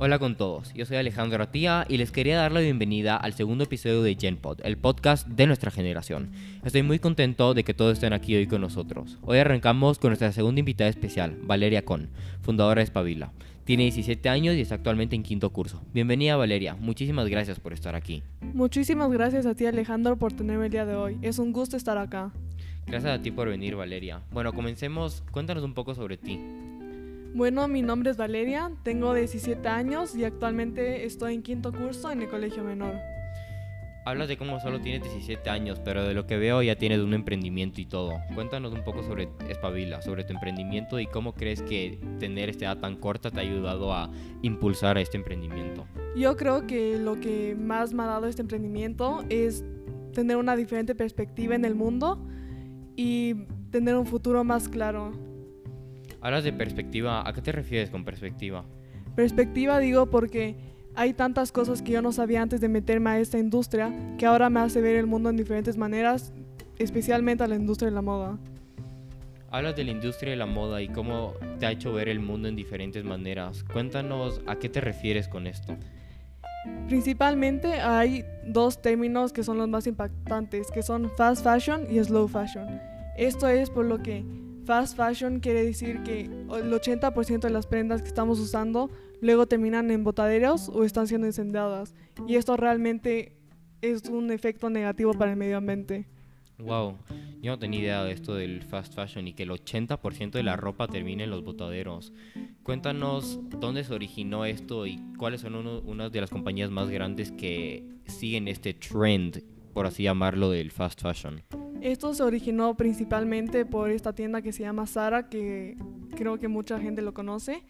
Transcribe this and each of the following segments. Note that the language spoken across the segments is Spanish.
Hola con todos, yo soy Alejandro Atía y les quería dar la bienvenida al segundo episodio de GenPod, el podcast de nuestra generación. Estoy muy contento de que todos estén aquí hoy con nosotros. Hoy arrancamos con nuestra segunda invitada especial, Valeria Con, fundadora de Espabila. Tiene 17 años y está actualmente en quinto curso. Bienvenida Valeria, muchísimas gracias por estar aquí. Muchísimas gracias a ti Alejandro por tenerme el día de hoy. Es un gusto estar acá. Gracias a ti por venir Valeria. Bueno, comencemos. Cuéntanos un poco sobre ti. Bueno, mi nombre es Valeria, tengo 17 años y actualmente estoy en quinto curso en el colegio menor. Hablas de cómo solo tienes 17 años, pero de lo que veo ya tienes un emprendimiento y todo. Cuéntanos un poco sobre Espabila, sobre tu emprendimiento y cómo crees que tener esta edad tan corta te ha ayudado a impulsar este emprendimiento. Yo creo que lo que más me ha dado este emprendimiento es tener una diferente perspectiva en el mundo y tener un futuro más claro. Hablas de perspectiva, ¿a qué te refieres con perspectiva? Perspectiva digo porque hay tantas cosas que yo no sabía antes de meterme a esta industria que ahora me hace ver el mundo en diferentes maneras, especialmente a la industria de la moda. Hablas de la industria de la moda y cómo te ha hecho ver el mundo en diferentes maneras. Cuéntanos a qué te refieres con esto. Principalmente hay dos términos que son los más impactantes, que son fast fashion y slow fashion. Esto es por lo que Fast fashion quiere decir que el 80% de las prendas que estamos usando luego terminan en botaderos o están siendo incendiadas. Y esto realmente es un efecto negativo para el medio ambiente. Wow, yo no tenía idea de esto del fast fashion y que el 80% de la ropa termina en los botaderos. Cuéntanos dónde se originó esto y cuáles son unas de las compañías más grandes que siguen este trend, por así llamarlo, del fast fashion. Esto se originó principalmente por esta tienda que se llama Sara, que creo que mucha gente lo conoce.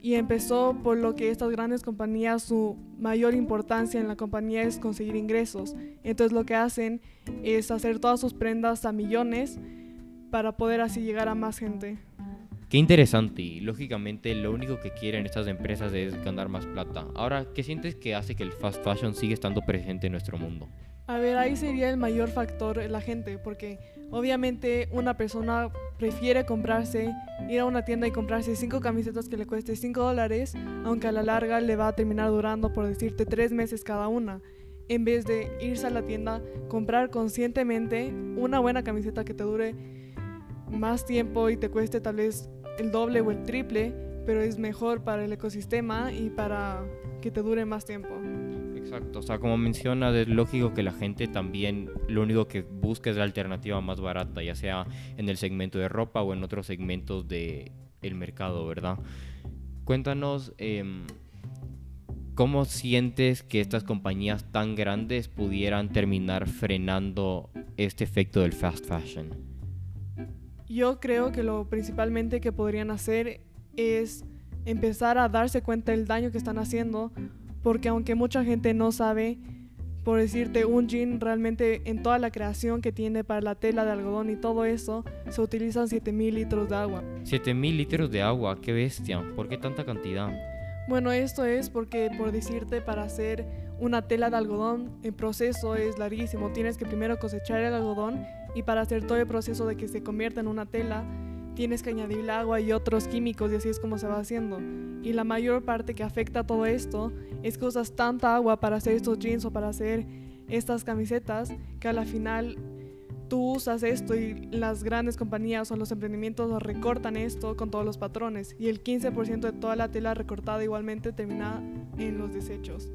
Y empezó por lo que estas grandes compañías, su mayor importancia en la compañía es conseguir ingresos. Entonces lo que hacen es hacer todas sus prendas a millones para poder así llegar a más gente. Qué interesante y lógicamente lo único que quieren estas empresas es ganar más plata. Ahora, ¿qué sientes que hace que el fast fashion siga estando presente en nuestro mundo? A ver, ahí sería el mayor factor la gente, porque obviamente una persona prefiere comprarse, ir a una tienda y comprarse cinco camisetas que le cueste 5 dólares, aunque a la larga le va a terminar durando, por decirte, tres meses cada una, en vez de irse a la tienda, comprar conscientemente una buena camiseta que te dure más tiempo y te cueste tal vez el doble o el triple, pero es mejor para el ecosistema y para que te dure más tiempo. Exacto, o sea, como menciona, es lógico que la gente también lo único que busca es la alternativa más barata, ya sea en el segmento de ropa o en otros segmentos del el mercado, ¿verdad? Cuéntanos, em, ¿cómo sientes que estas compañías tan grandes pudieran terminar frenando este efecto del fast fashion? Yo creo que lo principalmente que podrían hacer es empezar a darse cuenta del daño que están haciendo porque aunque mucha gente no sabe, por decirte, un jean realmente en toda la creación que tiene para la tela de algodón y todo eso, se utilizan 7000 litros de agua. 7000 litros de agua, qué bestia, ¿por qué tanta cantidad? Bueno, esto es porque, por decirte, para hacer una tela de algodón, el proceso es larguísimo. Tienes que primero cosechar el algodón y para hacer todo el proceso de que se convierta en una tela, tienes que añadirle agua y otros químicos y así es como se va haciendo. Y la mayor parte que afecta a todo esto es que usas tanta agua para hacer estos jeans o para hacer estas camisetas que a la final tú usas esto y las grandes compañías o los emprendimientos recortan esto con todos los patrones y el 15% de toda la tela recortada igualmente termina en los desechos.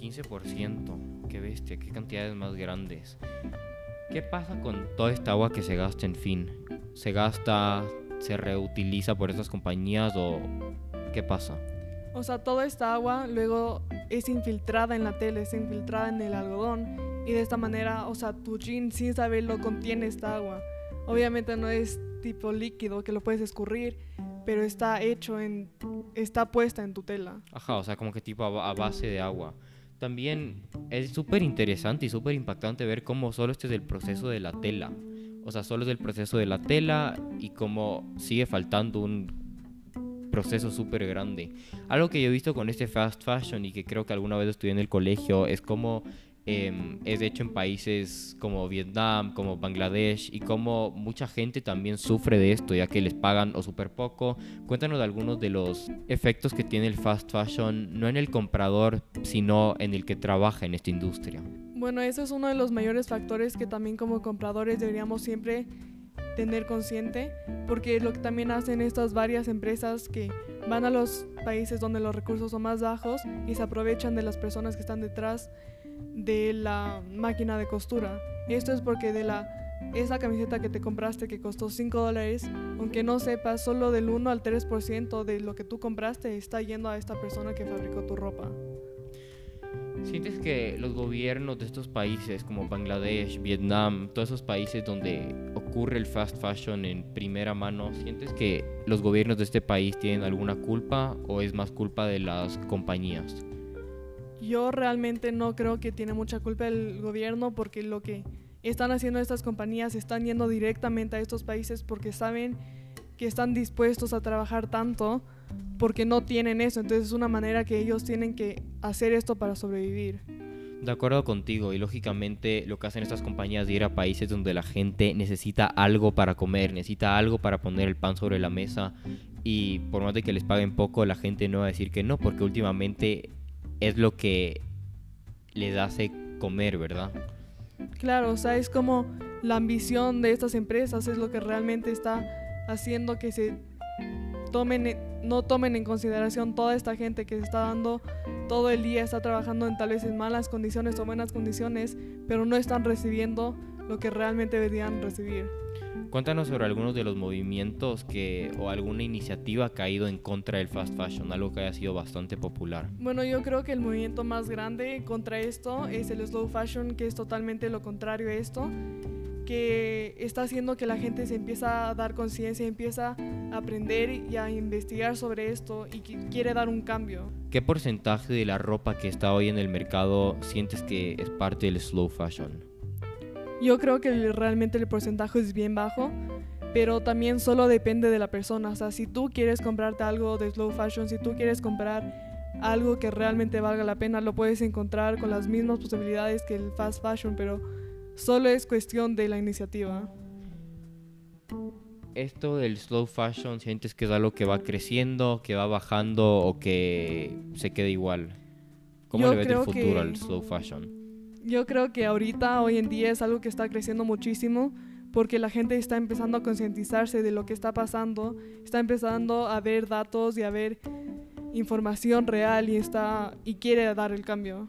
15%, qué bestia, qué cantidades más grandes. ¿Qué pasa con toda esta agua que se gasta en fin? ¿Se gasta, se reutiliza por estas compañías o qué pasa? O sea, toda esta agua luego es infiltrada en la tela, es infiltrada en el algodón y de esta manera, o sea, tu jean sin saberlo contiene esta agua. Obviamente no es tipo líquido que lo puedes escurrir, pero está hecho en, está puesta en tu tela. Ajá, o sea, como que tipo a base de agua también es súper interesante y súper impactante ver cómo solo este es el proceso de la tela. O sea, solo es el proceso de la tela y cómo sigue faltando un proceso súper grande. Algo que yo he visto con este fast fashion y que creo que alguna vez estudié en el colegio es como em, es hecho en países como Vietnam, como Bangladesh y como mucha gente también sufre de esto ya que les pagan o súper poco. Cuéntanos de algunos de los efectos que tiene el fast fashion, no en el comprador, sino en el que trabaja en esta industria. Bueno, eso es uno de los mayores factores que también como compradores deberíamos siempre tener consciente, porque lo que también hacen estas varias empresas que van a los países donde los recursos son más bajos y se aprovechan de las personas que están detrás de la máquina de costura. Esto es porque de la esa camiseta que te compraste que costó 5 dólares, aunque no sepas, solo del 1 al 3% de lo que tú compraste está yendo a esta persona que fabricó tu ropa. ¿Sientes que los gobiernos de estos países como Bangladesh, Vietnam, todos esos países donde ocurre el fast fashion en primera mano, ¿sientes que los gobiernos de este país tienen alguna culpa o es más culpa de las compañías? Yo realmente no creo que tiene mucha culpa el gobierno porque lo que están haciendo estas compañías están yendo directamente a estos países porque saben que están dispuestos a trabajar tanto porque no tienen eso. Entonces es una manera que ellos tienen que hacer esto para sobrevivir. De acuerdo contigo, y lógicamente lo que hacen estas compañías de ir a países donde la gente necesita algo para comer, necesita algo para poner el pan sobre la mesa, y por más de que les paguen poco, la gente no va a decir que no, porque últimamente es lo que les hace comer, ¿verdad? Claro, o sea, es como la ambición de estas empresas, es lo que realmente está haciendo que se tomen, no tomen en consideración toda esta gente que se está dando todo el día, está trabajando en tal vez en malas condiciones o buenas condiciones, pero no están recibiendo lo que realmente deberían recibir. Cuéntanos sobre algunos de los movimientos que o alguna iniciativa que ha ido en contra del fast fashion, algo que haya sido bastante popular. Bueno, yo creo que el movimiento más grande contra esto es el slow fashion, que es totalmente lo contrario a esto, que está haciendo que la gente se empieza a dar conciencia, empieza a aprender y a investigar sobre esto y quiere dar un cambio. ¿Qué porcentaje de la ropa que está hoy en el mercado sientes que es parte del slow fashion? Yo creo que realmente el porcentaje es bien bajo, pero también solo depende de la persona. O sea, si tú quieres comprarte algo de slow fashion, si tú quieres comprar algo que realmente valga la pena, lo puedes encontrar con las mismas posibilidades que el fast fashion, pero solo es cuestión de la iniciativa. Esto del slow fashion, ¿sientes que es algo que va creciendo, que va bajando o que se queda igual? ¿Cómo le ves el futuro al slow fashion? yo creo que ahorita, hoy en día, es algo que está creciendo muchísimo porque la gente está empezando a concientizarse de lo que está pasando, está empezando a ver datos y a ver información real y, está, y quiere dar el cambio.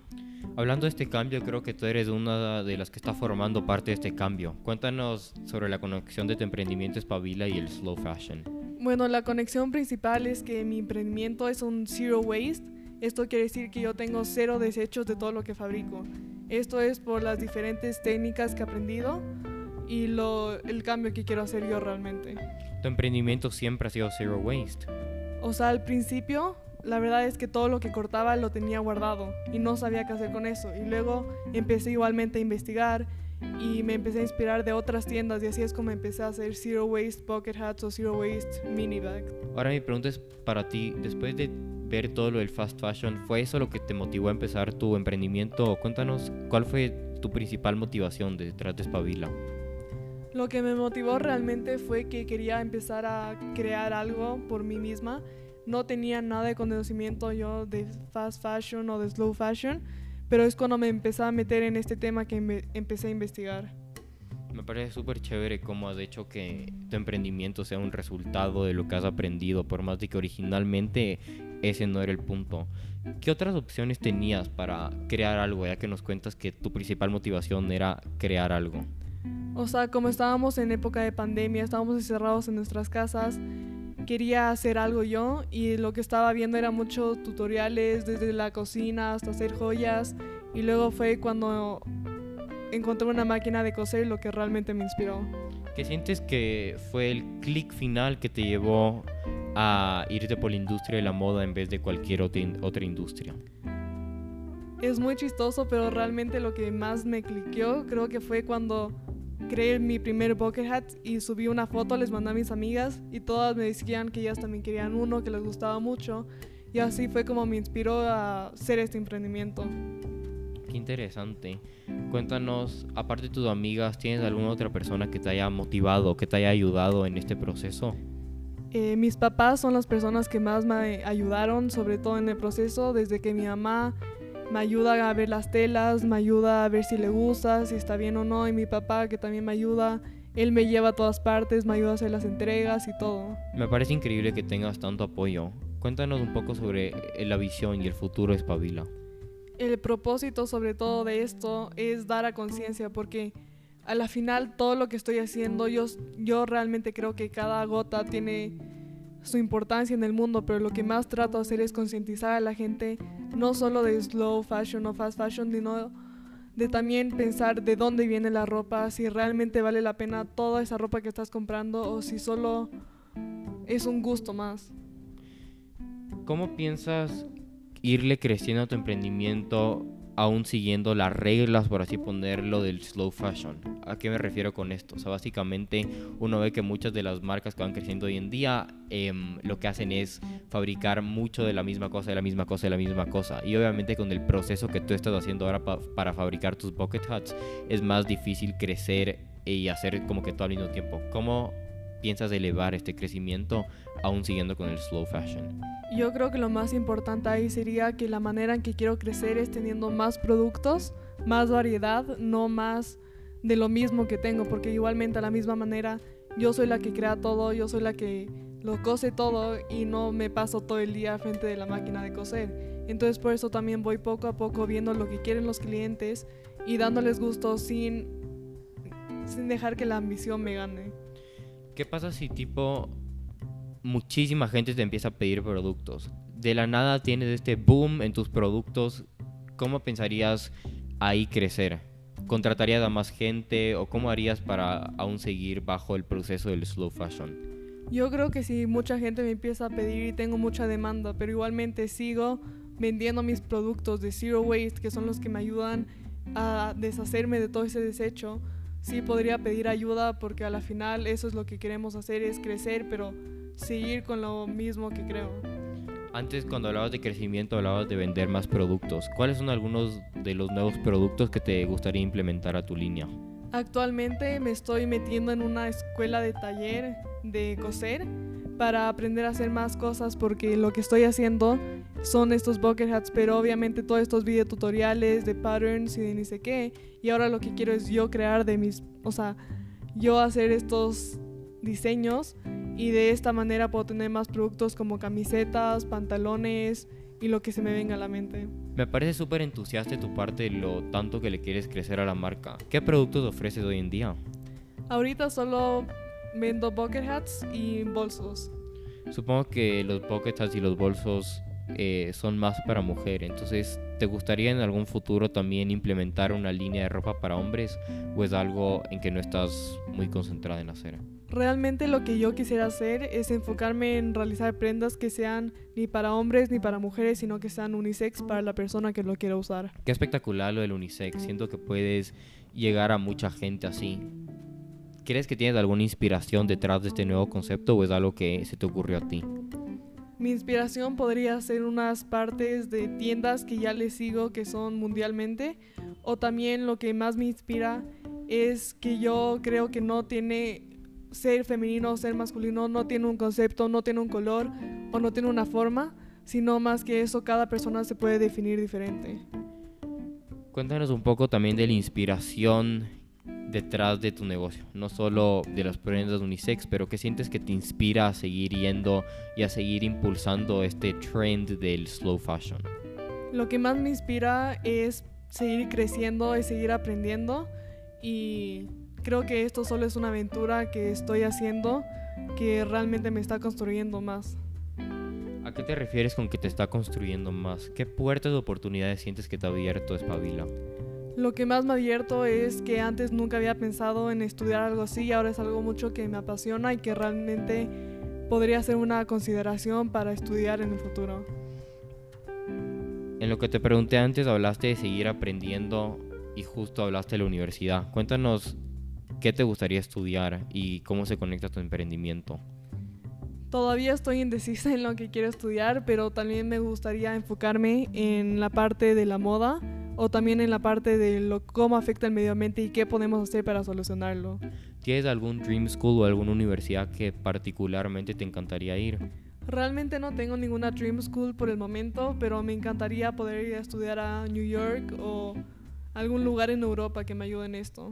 Hablando de este cambio, creo que tú eres una de las que está formando parte de este cambio. Cuéntanos sobre la conexión de tu emprendimiento Espabila y el slow fashion. Bueno, la conexión principal es que mi emprendimiento es un zero waste. Esto quiere decir que yo tengo cero desechos de todo lo que fabrico. Esto es por las diferentes técnicas que he aprendido y lo, el cambio que quiero hacer yo realmente. Tu emprendimiento siempre ha sido zero waste. O sea, al principio la verdad es que todo lo que cortaba lo tenía guardado y no sabía qué hacer con eso. Y luego empecé igualmente a investigar y me empecé a inspirar de otras tiendas y así es como empecé a hacer zero waste bucket hats o zero waste mini bags. Ahora mi pregunta es para ti, después de ver todo lo del fast fashion, ¿fue eso lo que te motivó a empezar tu emprendimiento? Cuéntanos, ¿cuál fue tu principal motivación detrás de Espabila? Lo que me motivó realmente fue que quería empezar a crear algo por mí misma. No tenía nada de conocimiento yo de fast fashion o de slow fashion, pero es cuando me empecé a meter en este tema que empecé a investigar. Me parece súper chévere cómo has hecho que tu emprendimiento sea un resultado de lo que has aprendido, por más de que originalmente ese no era el punto. ¿Qué otras opciones tenías para crear algo, ya que nos cuentas que tu principal motivación era crear algo? O sea, como estábamos en época de pandemia, estábamos encerrados en nuestras casas, quería hacer algo yo y lo que estaba viendo era muchos tutoriales desde la cocina hasta hacer joyas y luego fue cuando encontré una máquina de coser lo que realmente me inspiró. ¿Qué sientes que fue el clic final que te llevó a irte por la industria de la moda en vez de cualquier otra industria? Es muy chistoso, pero realmente lo que más me cliqueó creo que fue cuando creé mi primer bucket hat y subí una foto, les mandé a mis amigas y todas me decían que ellas también querían uno, que les gustaba mucho. Y así fue como me inspiró a hacer este emprendimiento Qué interesante. Cuéntanos, aparte de tus amigas, ¿tienes alguna otra persona que te haya motivado, que te haya ayudado en este proceso? Eh, mis papás son las personas que más me ayudaron, sobre todo en el proceso, desde que mi mamá me ayuda a ver las telas, me ayuda a ver si le gusta, si está bien o no, y mi papá que también me ayuda, él me lleva a todas partes, me ayuda a hacer las entregas y todo. Me parece increíble que tengas tanto apoyo. Cuéntanos un poco sobre eh, la visión y el futuro de Espabila. El propósito sobre todo de esto es dar a conciencia porque a la final todo lo que estoy haciendo, yo, yo realmente creo que cada gota tiene su importancia en el mundo, pero lo que más trato de hacer es concientizar a la gente no solo de slow fashion o fast fashion, sino de también pensar de dónde viene la ropa, si realmente vale la pena toda esa ropa que estás comprando o si solo es un gusto más. ¿Cómo piensas irle creciendo a tu emprendimiento aún siguiendo las reglas, por así ponerlo, del slow fashion. ¿A qué me refiero con esto? O sea, básicamente uno ve que muchas de las marcas que van creciendo hoy en día em, lo que hacen es fabricar mucho de la misma cosa, de la misma cosa, de la misma cosa. Y obviamente con el proceso que tú estás haciendo ahora para fabricar tus bucket hats es más difícil crecer y hacer como que todo al mismo tiempo. ¿Cómo piensas elevar este crecimiento aún siguiendo con el slow fashion? Yo creo que lo más importante ahí sería que la manera en que quiero crecer es teniendo más productos, más variedad, no más de lo mismo que tengo, porque igualmente a la misma manera yo soy la que crea todo, yo soy la que lo cose todo y no me paso todo el día frente de la máquina de coser. Entonces por eso también voy poco a poco viendo lo que quieren los clientes y dándoles gusto sin, sin dejar que la ambición me gane. ¿Qué pasa si tipo muchísima gente te empieza a pedir productos. De la nada tienes este boom en tus productos. ¿Cómo pensarías ahí crecer? ¿Contratarías a más gente o cómo harías para aún seguir bajo el proceso del slow fashion? Yo creo que si mucha gente me empieza a pedir y tengo mucha demanda, pero igualmente sigo vendiendo mis productos de Zero Waste, que son los que me ayudan a deshacerme de todo ese desecho, sí podría pedir ayuda porque a la final eso es lo que queremos hacer, es crecer, pero seguir con lo mismo que creo. Antes cuando hablabas de crecimiento hablabas de vender más productos. ¿Cuáles son algunos de los nuevos productos que te gustaría implementar a tu línea? Actualmente me estoy metiendo en una escuela de taller de coser para aprender a hacer más cosas porque lo que estoy haciendo son estos bucket hats, pero obviamente todos estos videotutoriales de patterns y de ni sé qué. Y ahora lo que quiero es yo crear de mis, o sea, yo hacer estos diseños y de esta manera puedo tener más productos como camisetas, pantalones y lo que se me venga a la mente. Me parece súper entusiasta tu parte de lo tanto que le quieres crecer a la marca. ¿Qué productos ofreces hoy en día? Ahorita solo vendo bucket hats y bolsos. Supongo que los bucket hats y los bolsos eh, son más para mujer, entonces ¿te gustaría en algún futuro también implementar una línea de ropa para hombres o es algo en que no estás muy concentrada en hacer? Realmente lo que yo quisiera hacer es enfocarme en realizar prendas que sean ni para hombres ni para mujeres, sino que sean unisex para la persona que lo quiera usar. Qué espectacular lo del unisex. Siento que puedes llegar a mucha gente así. ¿Crees que tienes alguna inspiración detrás de este nuevo concepto o es algo que se te ocurrió a ti? Mi inspiración podría ser unas partes de tiendas que ya les sigo que son mundialmente o también lo que más me inspira es que yo creo que no tiene ser femenino o ser masculino no tiene un concepto, no tiene un color o no tiene una forma, sino más que eso cada persona se puede definir diferente. Cuéntanos un poco también de la inspiración detrás de tu negocio, no solo de las prendas unisex, pero qué sientes que te inspira a seguir yendo y a seguir impulsando este trend del slow fashion. Lo que más me inspira es seguir creciendo, y seguir aprendiendo y creo que esto solo es una aventura que estoy haciendo que realmente me está construyendo más. ¿A qué te refieres con que te está construyendo más? ¿Qué puertas de oportunidades sientes que te ha abierto Espabila? Lo que más me ha abierto es que antes nunca había pensado en estudiar algo así y ahora es algo mucho que me apasiona y que realmente podría ser una consideración para estudiar en el futuro. En lo que te pregunté antes hablaste de seguir aprendiendo y justo hablaste de la universidad. Cuéntanos ¿Qué te gustaría estudiar y cómo se conecta tu emprendimiento? Todavía estoy indecisa en lo que quiero estudiar, pero también me gustaría enfocarme en la parte de la moda o también en la parte de lo, cómo afecta el medio ambiente y qué podemos hacer para solucionarlo. ¿Tienes algún Dream School o alguna universidad que particularmente te encantaría ir? Realmente no tengo ninguna Dream School por el momento, pero me encantaría poder ir a estudiar a New York o algún lugar en Europa que me ayude en esto.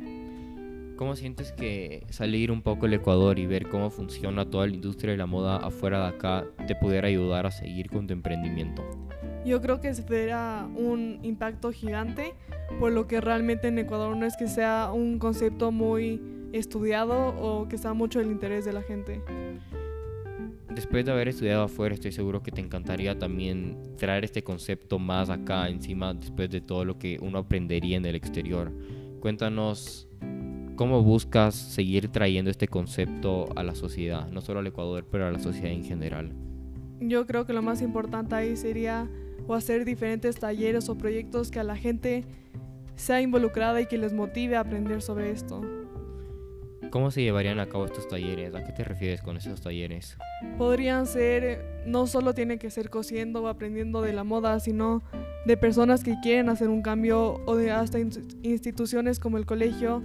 ¿Cómo sientes que salir un poco del Ecuador y ver cómo funciona toda la industria de la moda afuera de acá te pudiera ayudar a seguir con tu emprendimiento? Yo creo que será un impacto gigante, por lo que realmente en Ecuador no es que sea un concepto muy estudiado o que sea mucho el interés de la gente. Después de haber estudiado afuera, estoy seguro que te encantaría también traer este concepto más acá encima después de todo lo que uno aprendería en el exterior. Cuéntanos cómo buscas seguir trayendo este concepto a la sociedad, no solo al Ecuador, pero a la sociedad en general. Yo creo que lo más importante ahí sería o hacer diferentes talleres o proyectos que a la gente sea involucrada y que les motive a aprender sobre esto. ¿Cómo se llevarían a cabo estos talleres? ¿A qué te refieres con esos talleres? Podrían ser, no solo tiene que ser cosiendo o aprendiendo de la moda, sino de personas que quieren hacer un cambio o de hasta instituciones como el colegio,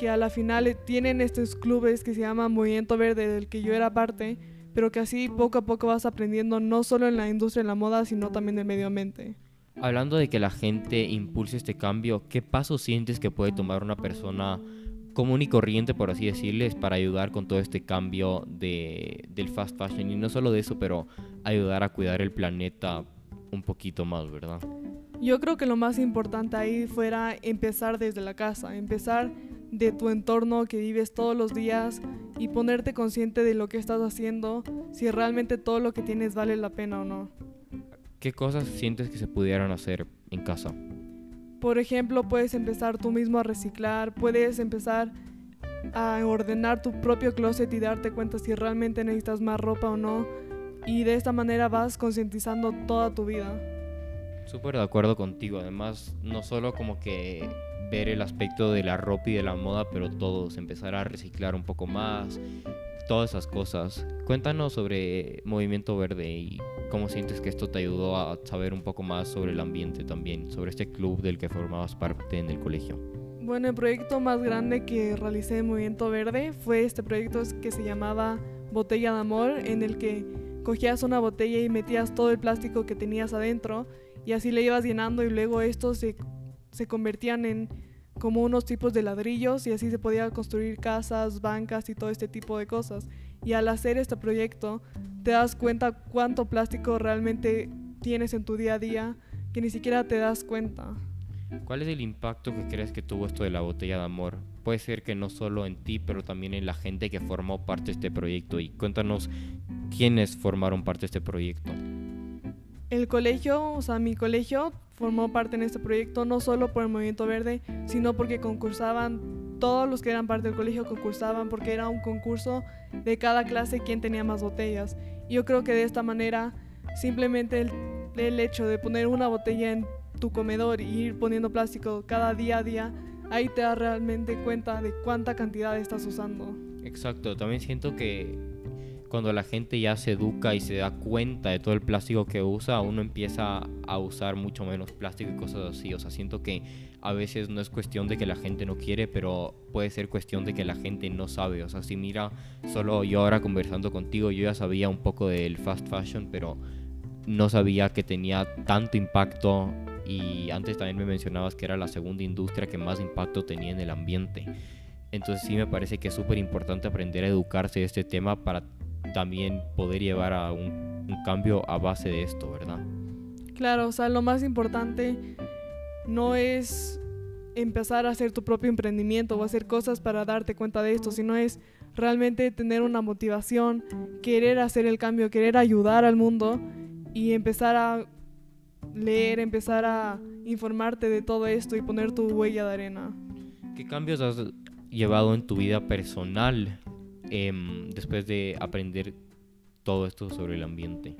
que a la final tienen estos clubes que se llaman Movimiento Verde, del que yo era parte, pero que así poco a poco vas aprendiendo no solo en la industria de la moda, sino también del medio ambiente. Hablando de que la gente impulse este cambio, ¿qué pasos sientes que puede tomar una persona común y corriente, por así decirles, para ayudar con todo este cambio de, del fast fashion. Y no solo de eso, pero ayudar a cuidar el planeta un poquito más, ¿verdad? Yo creo que lo más importante ahí fuera empezar desde la casa, empezar de tu entorno que vives todos los días y ponerte consciente de lo que estás haciendo, si realmente todo lo que tienes vale la pena o no. ¿Qué cosas sientes que se pudieran hacer en casa? Por ejemplo, puedes empezar tú mismo a reciclar, puedes empezar a ordenar tu propio closet y darte cuenta si realmente necesitas más ropa o no. Y de esta manera vas concientizando toda tu vida. Súper de acuerdo contigo. Además, no solo como que ver el aspecto de la ropa y de la moda, pero todos, empezar a reciclar un poco más, todas esas cosas. Cuéntanos sobre Movimiento Verde y cómo sientes que esto te ayudó a saber un poco más sobre el ambiente también, sobre este club del que formabas parte en el colegio. Bueno, el proyecto más grande que realicé en Movimiento Verde fue este proyecto que se llamaba Botella de Amor, en el que cogías una botella y metías todo el plástico que tenías adentro y así le ibas llenando y luego estos se, se convertían en como unos tipos de ladrillos y así se podía construir casas, bancas y todo este tipo de cosas. Y al hacer este proyecto te das cuenta cuánto plástico realmente tienes en tu día a día que ni siquiera te das cuenta. ¿Cuál es el impacto que crees que tuvo esto de la botella de amor? Puede ser que no solo en ti, pero también en la gente que formó parte de este proyecto. Y cuéntanos quiénes formaron parte de este proyecto. El colegio, o sea, mi colegio formó parte en este proyecto no solo por el Movimiento Verde, sino porque concursaban, todos los que eran parte del colegio concursaban porque era un concurso de cada clase quién tenía más botellas. Yo creo que de esta manera simplemente el, el hecho de poner una botella en tu comedor y ir poniendo plástico cada día a día, ahí te das realmente cuenta de cuánta cantidad estás usando. Exacto, también siento que cuando la gente ya se educa y se da cuenta de todo el plástico que usa, uno empieza a usar mucho menos plástico y cosas así. O sea, siento que a veces no es cuestión de que la gente no quiere, pero puede ser cuestión de que la gente no sabe. O sea, si mira, solo yo ahora conversando contigo, yo ya sabía un poco del fast fashion, pero no sabía que tenía tanto impacto y antes también me mencionabas que era la segunda industria que más impacto tenía en el ambiente. Entonces sí me parece que es súper importante aprender a educarse de este tema para también poder llevar a un, cambio a base de esto, ¿verdad? Claro, o sea, lo más importante no es empezar a hacer tu propio emprendimiento o hacer cosas para darte cuenta de esto, sino es realmente tener una motivación, querer hacer el cambio, querer ayudar al mundo y empezar a leer, empezar a informarte de todo esto y poner tu huella de arena. ¿Qué cambios has llevado en tu vida personal Em, después de aprender todo esto sobre el ambiente?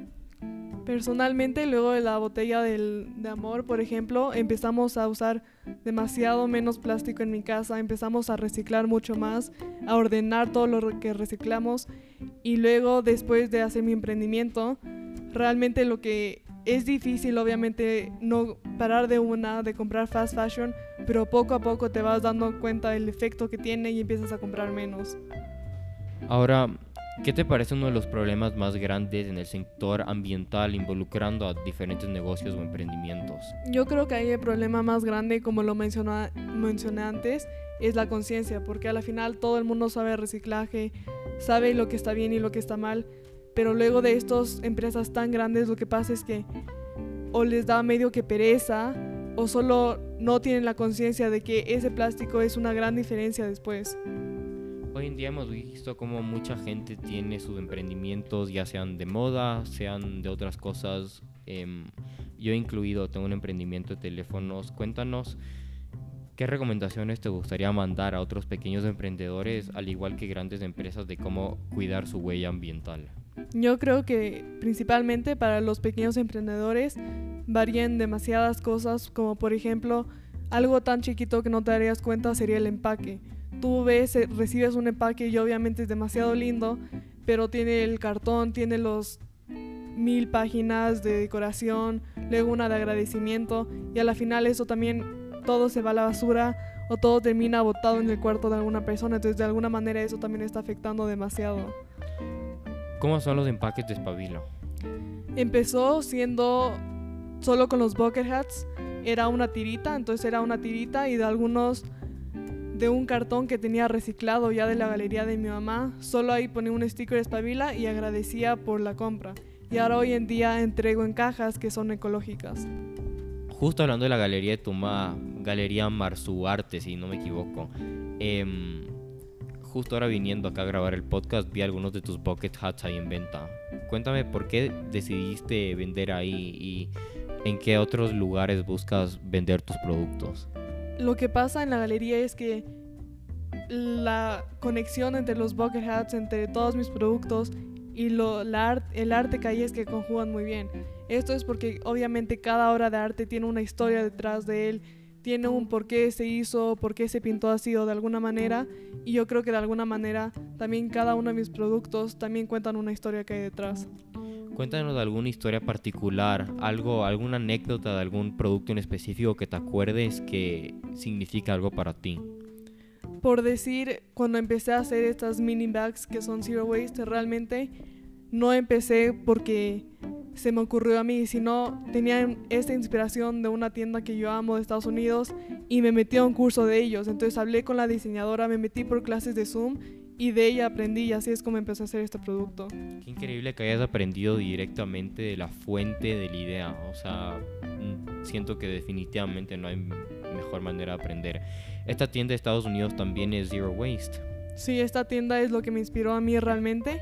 Personalmente, luego de la botella del, de amor, por ejemplo, empezamos a usar demasiado menos plástico en mi casa, empezamos a reciclar mucho más, a ordenar todo lo que reciclamos y luego, después de hacer mi emprendimiento, realmente lo que es difícil obviamente no parar de una, de comprar fast fashion, pero poco a poco te vas dando cuenta del efecto que tiene y empiezas a comprar menos. Ahora, ¿qué te parece uno de los problemas más grandes en el sector ambiental involucrando a diferentes negocios o emprendimientos? Yo creo que ahí el problema más grande, como lo mencioné, antes, es la conciencia, porque a la final todo el mundo sabe reciclaje, sabe lo que está bien y lo que está mal, pero luego de estas empresas tan grandes lo que pasa es que o les da medio que pereza o solo no tienen la conciencia de que ese plástico es una gran diferencia después. Hoy en día hemos visto cómo mucha gente tiene sus emprendimientos, ya sean de moda, sean de otras cosas. Em, yo incluido, tengo un emprendimiento de teléfonos. Cuéntanos qué recomendaciones te gustaría mandar a otros pequeños emprendedores, al igual que grandes empresas, de cómo cuidar su huella ambiental. Yo creo que principalmente para los pequeños emprendedores varían demasiadas cosas, como por ejemplo, algo tan chiquito que no te darías cuenta sería el empaque. Tú ves, eh, recibes un empaque y obviamente es demasiado lindo, pero tiene el cartón, tiene los mil páginas de decoración, luego una de agradecimiento y a la final eso también todo se va a la basura o todo termina botado en el cuarto de alguna persona, entonces de alguna manera eso también está afectando demasiado. ¿Cómo son los empaques de espabilo? Empezó siendo solo con los bucket hats. Era una tirita, entonces era una tirita y de algunos de un cartón que tenía reciclado ya de la galería de mi mamá. Solo ahí ponía un sticker espabila y agradecía por la compra. Y ahora hoy en día entrego en cajas que son ecológicas. Justo hablando de la galería de tu mamá, Galería Marzuarte, si no me equivoco. Eh, justo ahora viniendo acá a grabar el podcast vi algunos de tus bucket hats ahí en venta. Cuéntame por qué decidiste vender ahí y en qué otros lugares buscas vender tus productos. Lo que pasa en la galería es que la conexión entre los bucket hats, entre todos mis productos y lo, la el arte que hay es que conjugan muy bien. Esto es porque obviamente cada obra de arte tiene una historia detrás de él tiene un por qué se hizo, por qué se pintó así o de alguna manera. Y yo creo que de alguna manera también cada uno de mis productos también cuentan una historia que hay detrás. Cuéntanos de alguna historia particular, algo, alguna anécdota de algún producto en específico que te acuerdes que significa algo para ti. Por decir, cuando empecé a hacer estas mini bags que son zero waste, realmente no empecé porque se me ocurrió a mí, sino tenía esta inspiración de una tienda que yo amo de Estados Unidos y me metí a un curso de ellos. Entonces hablé con la diseñadora, me metí por clases de Zoom y de ella aprendí y así es como empecé a hacer este producto. Qué increíble que hayas aprendido directamente de la fuente de la idea. O sea, mm, siento que definitivamente no hay mejor manera de aprender. Esta tienda de Estados Unidos también es Zero Waste. Sí, esta tienda es lo que me inspiró a mí realmente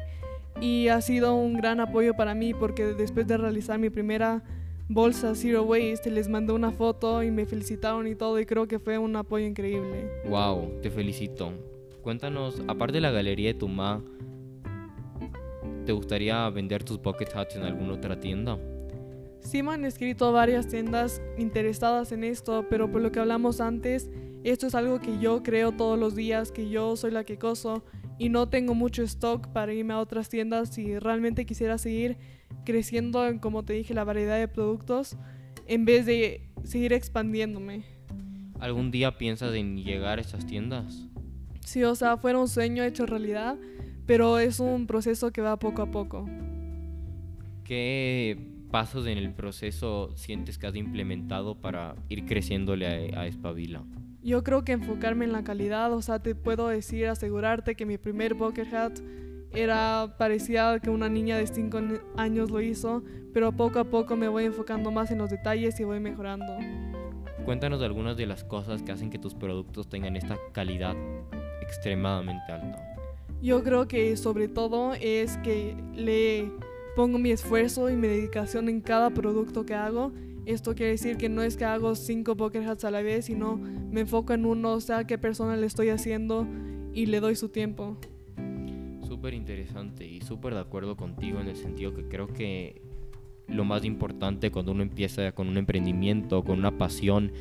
y ha sido un gran apoyo para mí porque después de realizar mi primera bolsa Zero Waste les mandé una foto y me felicitaron y todo y creo que fue un apoyo increíble. Wow, te felicito. Cuéntanos, aparte de la galería de tu ma, ¿te gustaría vender tus bucket hats en alguna otra tienda? Sí me han escrito varias tiendas interesadas en esto, pero por lo que hablamos antes, esto es algo que yo creo todos los días, que yo soy la que coso y no tengo mucho stock para irme a otras tiendas si realmente quisiera seguir creciendo en, como te dije, la variedad de productos en vez de seguir expandiéndome. ¿Algún día piensas en llegar a esas tiendas? Sí, o sea, fuera un sueño hecho realidad, pero es un proceso que va poco a poco. ¿Qué pasos en el proceso sientes que has implementado para ir creciéndole a, a Espabila? Yo creo que enfocarme en la calidad, o sea, te puedo decir, asegurarte que mi primer bucket hat era parecía que una niña de 5 años lo hizo, pero poco a poco me voy enfocando más en los detalles y voy mejorando. Cuéntanos de algunas de las cosas que hacen que tus productos tengan esta calidad extremadamente alta. Yo creo que sobre todo es que le pongo mi esfuerzo y mi dedicación en cada producto que hago esto quiere decir que no es que hago cinco poker hats a la vez, sino me enfoco en uno, o sea, qué persona le estoy haciendo y le doy su tiempo. Súper interesante y súper de acuerdo contigo en el sentido que creo que lo más importante cuando uno empieza con un emprendimiento, con una pasión,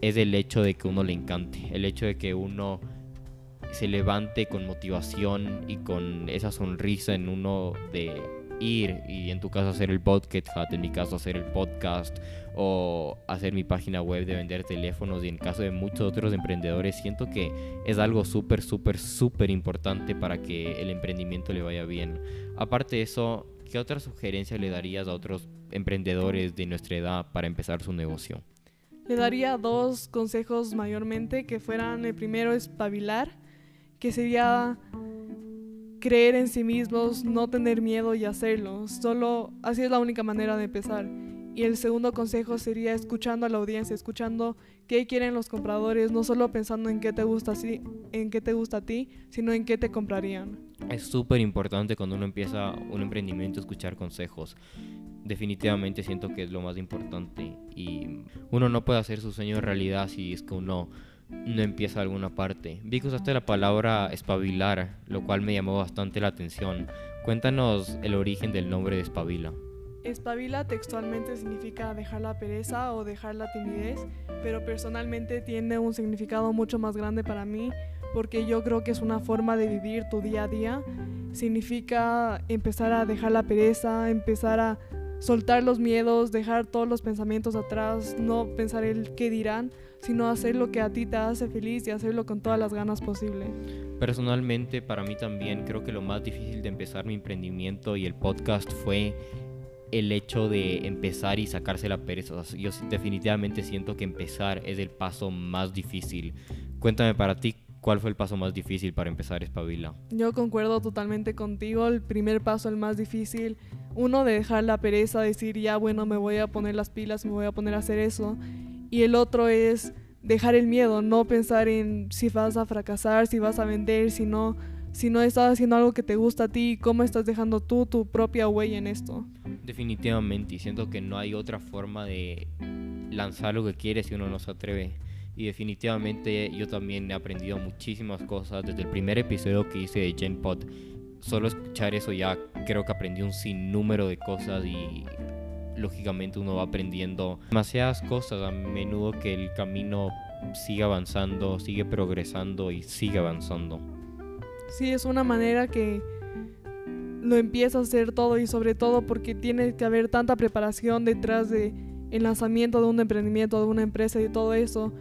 es el hecho de que uno le encante, el hecho de que uno se levante con motivación y con esa sonrisa en uno de ir y en tu caso hacer el podcast, en mi caso hacer el podcast o hacer mi página web de vender teléfonos y en caso de muchos otros emprendedores siento que es algo súper, súper, súper importante para que el emprendimiento le vaya bien. Aparte de eso, ¿qué otra sugerencia le darías a otros emprendedores de nuestra edad para empezar su negocio? Le daría dos consejos mayormente, que fueran el primero espabilar, que sería creer en sí mismos, no tener miedo y hacerlo. Solo así es la única manera de empezar. Y el segundo consejo sería escuchando a la audiencia, escuchando qué quieren los compradores, no solo pensando en qué te gusta, en qué te gusta a ti, sino en qué te comprarían. Es súper importante cuando uno empieza un emprendimiento escuchar consejos. Definitivamente siento que es lo más importante y uno no puede hacer su sueño realidad si es que uno no empieza alguna parte. Vi que usaste la palabra espabilar, lo cual me llamó bastante la atención. Cuéntanos el origen del nombre de espabila. Espabila textualmente significa dejar la pereza o dejar la timidez, pero personalmente tiene un significado mucho más grande para mí porque yo creo que es una forma de vivir tu día a día. Significa empezar a dejar la pereza, empezar a soltar los miedos, dejar todos los pensamientos atrás, no pensar el qué dirán, sino hacer lo que a ti te hace feliz y hacerlo con todas las ganas posible. Personalmente, para mí también creo que lo más difícil de empezar mi emprendimiento y el podcast fue el hecho de empezar y sacarse la pereza. yo definitivamente siento que empezar es el paso más difícil. Cuéntame para ti, ¿cuál fue el paso más difícil para empezar Espabila? Yo concuerdo totalmente contigo. El primer paso, el más difícil, uno de dejar la pereza, decir ya, bueno, me voy a poner las pilas, me voy a poner a hacer eso. Y el otro es dejar el miedo, no pensar en si vas a fracasar, si vas a vender, si no si no estás haciendo algo que te gusta a ti, cómo estás dejando tú tu propia huella en esto. Definitivamente, y siento que no hay otra forma de lanzar lo que quieres si uno no se atreve. Y definitivamente yo también he aprendido muchísimas cosas desde el primer episodio que hice de GenPod. Solo escuchar eso ya creo que aprendí un sinnúmero de cosas y lógicamente uno va aprendiendo demasiadas cosas a menudo que el camino sigue avanzando, sigue progresando y sigue avanzando. Sí, es una manera que lo empieza a hacer todo y sobre todo porque tiene que haber tanta preparación detrás de el lanzamiento de un emprendimiento, de una empresa y todo eso.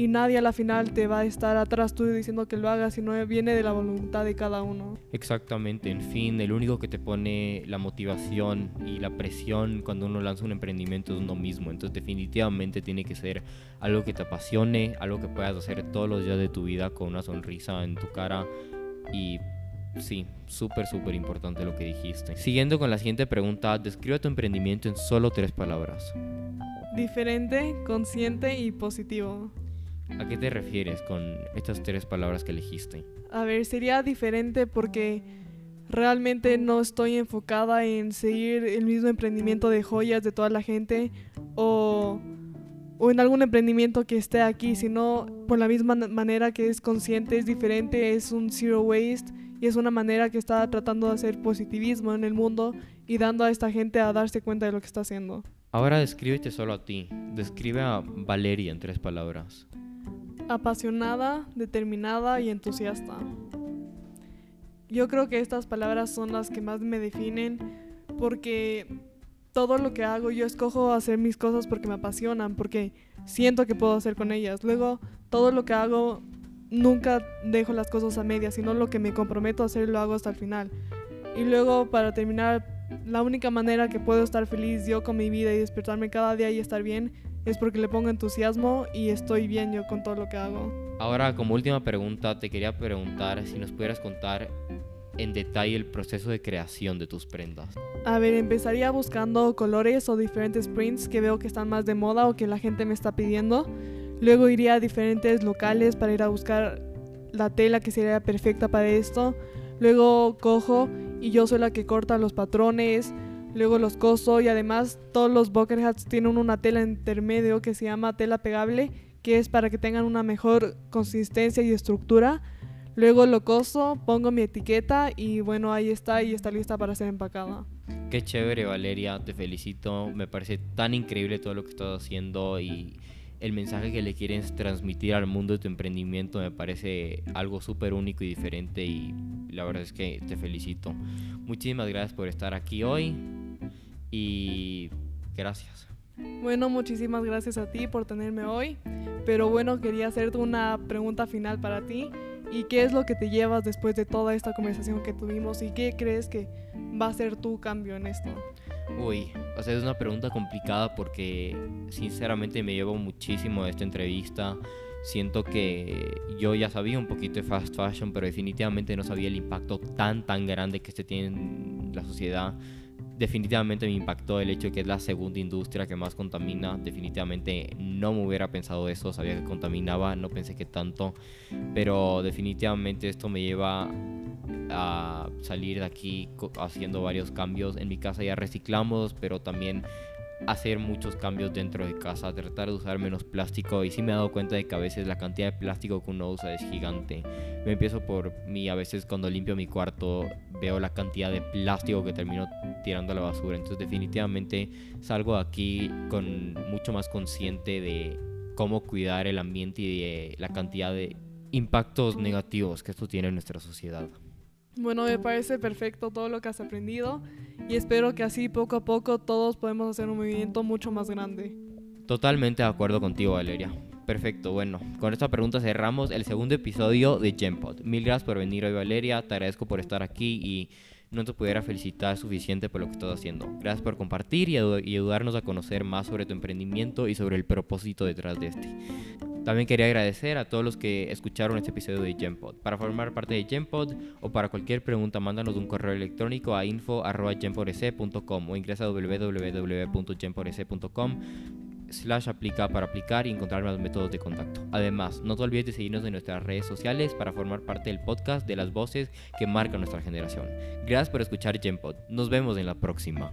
Y nadie a la final te va a estar atrás tú diciendo que lo hagas, sino viene de la voluntad de cada uno. Exactamente, en fin, el único que te pone la motivación y la presión cuando uno lanza un emprendimiento es uno mismo. Entonces definitivamente tiene que ser algo que te apasione, algo que puedas hacer todos los días de tu vida con una sonrisa en tu cara y sí, súper, súper importante lo que dijiste. Siguiendo con la siguiente pregunta, describe tu emprendimiento en solo tres palabras. Diferente, consciente y positivo. ¿A qué te refieres con estas tres palabras que elegiste? A ver, sería diferente porque realmente no estoy enfocada en seguir el mismo emprendimiento de joyas de toda la gente o o en algún emprendimiento que esté aquí, sino por la misma manera que es consciente, es diferente, es un zero waste y es una manera que está tratando de hacer positivismo en el mundo y dando a esta gente a darse cuenta de lo que está haciendo. Ahora descríbete solo a ti. Describe a Valeria en tres palabras. Apasionada, determinada y entusiasta. Yo creo que estas palabras son las que más me definen porque todo lo que hago, yo escojo hacer mis cosas porque me apasionan, porque siento que puedo hacer con ellas. Luego, todo lo que hago, nunca dejo las cosas a medias, sino lo que me comprometo a hacer lo hago hasta el final. Y luego, para terminar, la única manera que puedo estar feliz yo con mi vida y despertarme cada día y estar bien es porque le pongo entusiasmo y estoy bien yo con todo lo que hago. Ahora, como última pregunta, te quería preguntar si nos pudieras contar en detalle el proceso de creación de tus prendas? A ver, empezaría buscando colores o diferentes prints que veo que están más de moda o que la gente me está pidiendo. Luego iría a diferentes locales para ir a buscar la tela que sería perfecta para esto. Luego cojo y yo soy la que corta los patrones. Luego los coso y además todos los bucket hats tienen una tela intermedio que se llama tela pegable, que es para que tengan una mejor consistencia y estructura. Luego lo coso, pongo mi etiqueta y bueno, ahí está y está lista para ser empacada. Qué chévere Valeria, te felicito, me parece tan increíble todo lo que estás haciendo y el mensaje que le quieres transmitir al mundo de tu emprendimiento me parece algo súper único y diferente y la verdad es que te felicito. Muchísimas gracias por estar aquí hoy y gracias. Bueno, muchísimas gracias a ti por tenerme hoy, pero bueno, quería hacerte una pregunta final para ti. ¿Y qué es lo que te llevas después de toda esta conversación que tuvimos y qué crees que va a ser tu cambio en esto? Uy, o sea, es una pregunta complicada porque sinceramente me llevo muchísimo de esta entrevista. Siento que yo ya sabía un poquito de fast fashion, pero definitivamente no sabía el impacto tan, tan grande que este tiene en la sociedad definitivamente me impactó el hecho de que es la segunda industria que más contamina. Definitivamente no me hubiera pensado eso, sabía que contaminaba, no pensé que tanto, pero definitivamente esto me lleva a salir de aquí haciendo varios cambios. En mi casa ya reciclamos, pero también hacer muchos cambios dentro de casa, tratar de usar menos plástico y sí me he dado cuenta de que a veces la cantidad de plástico que uno usa es gigante. Me empiezo por mí, a veces cuando limpio mi cuarto veo la cantidad de plástico que termino tirando a la basura, entonces definitivamente salgo aquí con mucho más consciente de cómo cuidar el ambiente y de la cantidad de impactos negativos que esto tiene en nuestra sociedad. Bueno, me parece perfecto todo lo que has aprendido y espero que así poco a poco todos podemos hacer un movimiento mucho más grande. Totalmente de acuerdo contigo, Valeria. Perfecto, bueno, con esta pregunta cerramos el segundo episodio de Gempod. Mil gracias por venir hoy, Valeria. Te agradezco por estar aquí y no te pudiera felicitar suficiente por lo que estás haciendo. Gracias por compartir y, ayudarnos a conocer más sobre tu emprendimiento y sobre el propósito detrás de este. También quería agradecer a todos los que escucharon este episodio de Gempod. Para formar parte de Gempod o para cualquier pregunta, mándanos un correo electrónico a info.gempodec.com o ingresa a www.gempodec.com slash aplica para aplicar y encontrar más métodos de contacto. Además, no te olvides de seguirnos en nuestras redes sociales para formar parte del podcast de las voces que marcan nuestra generación. Gracias por escuchar Gempod. Nos vemos en la próxima.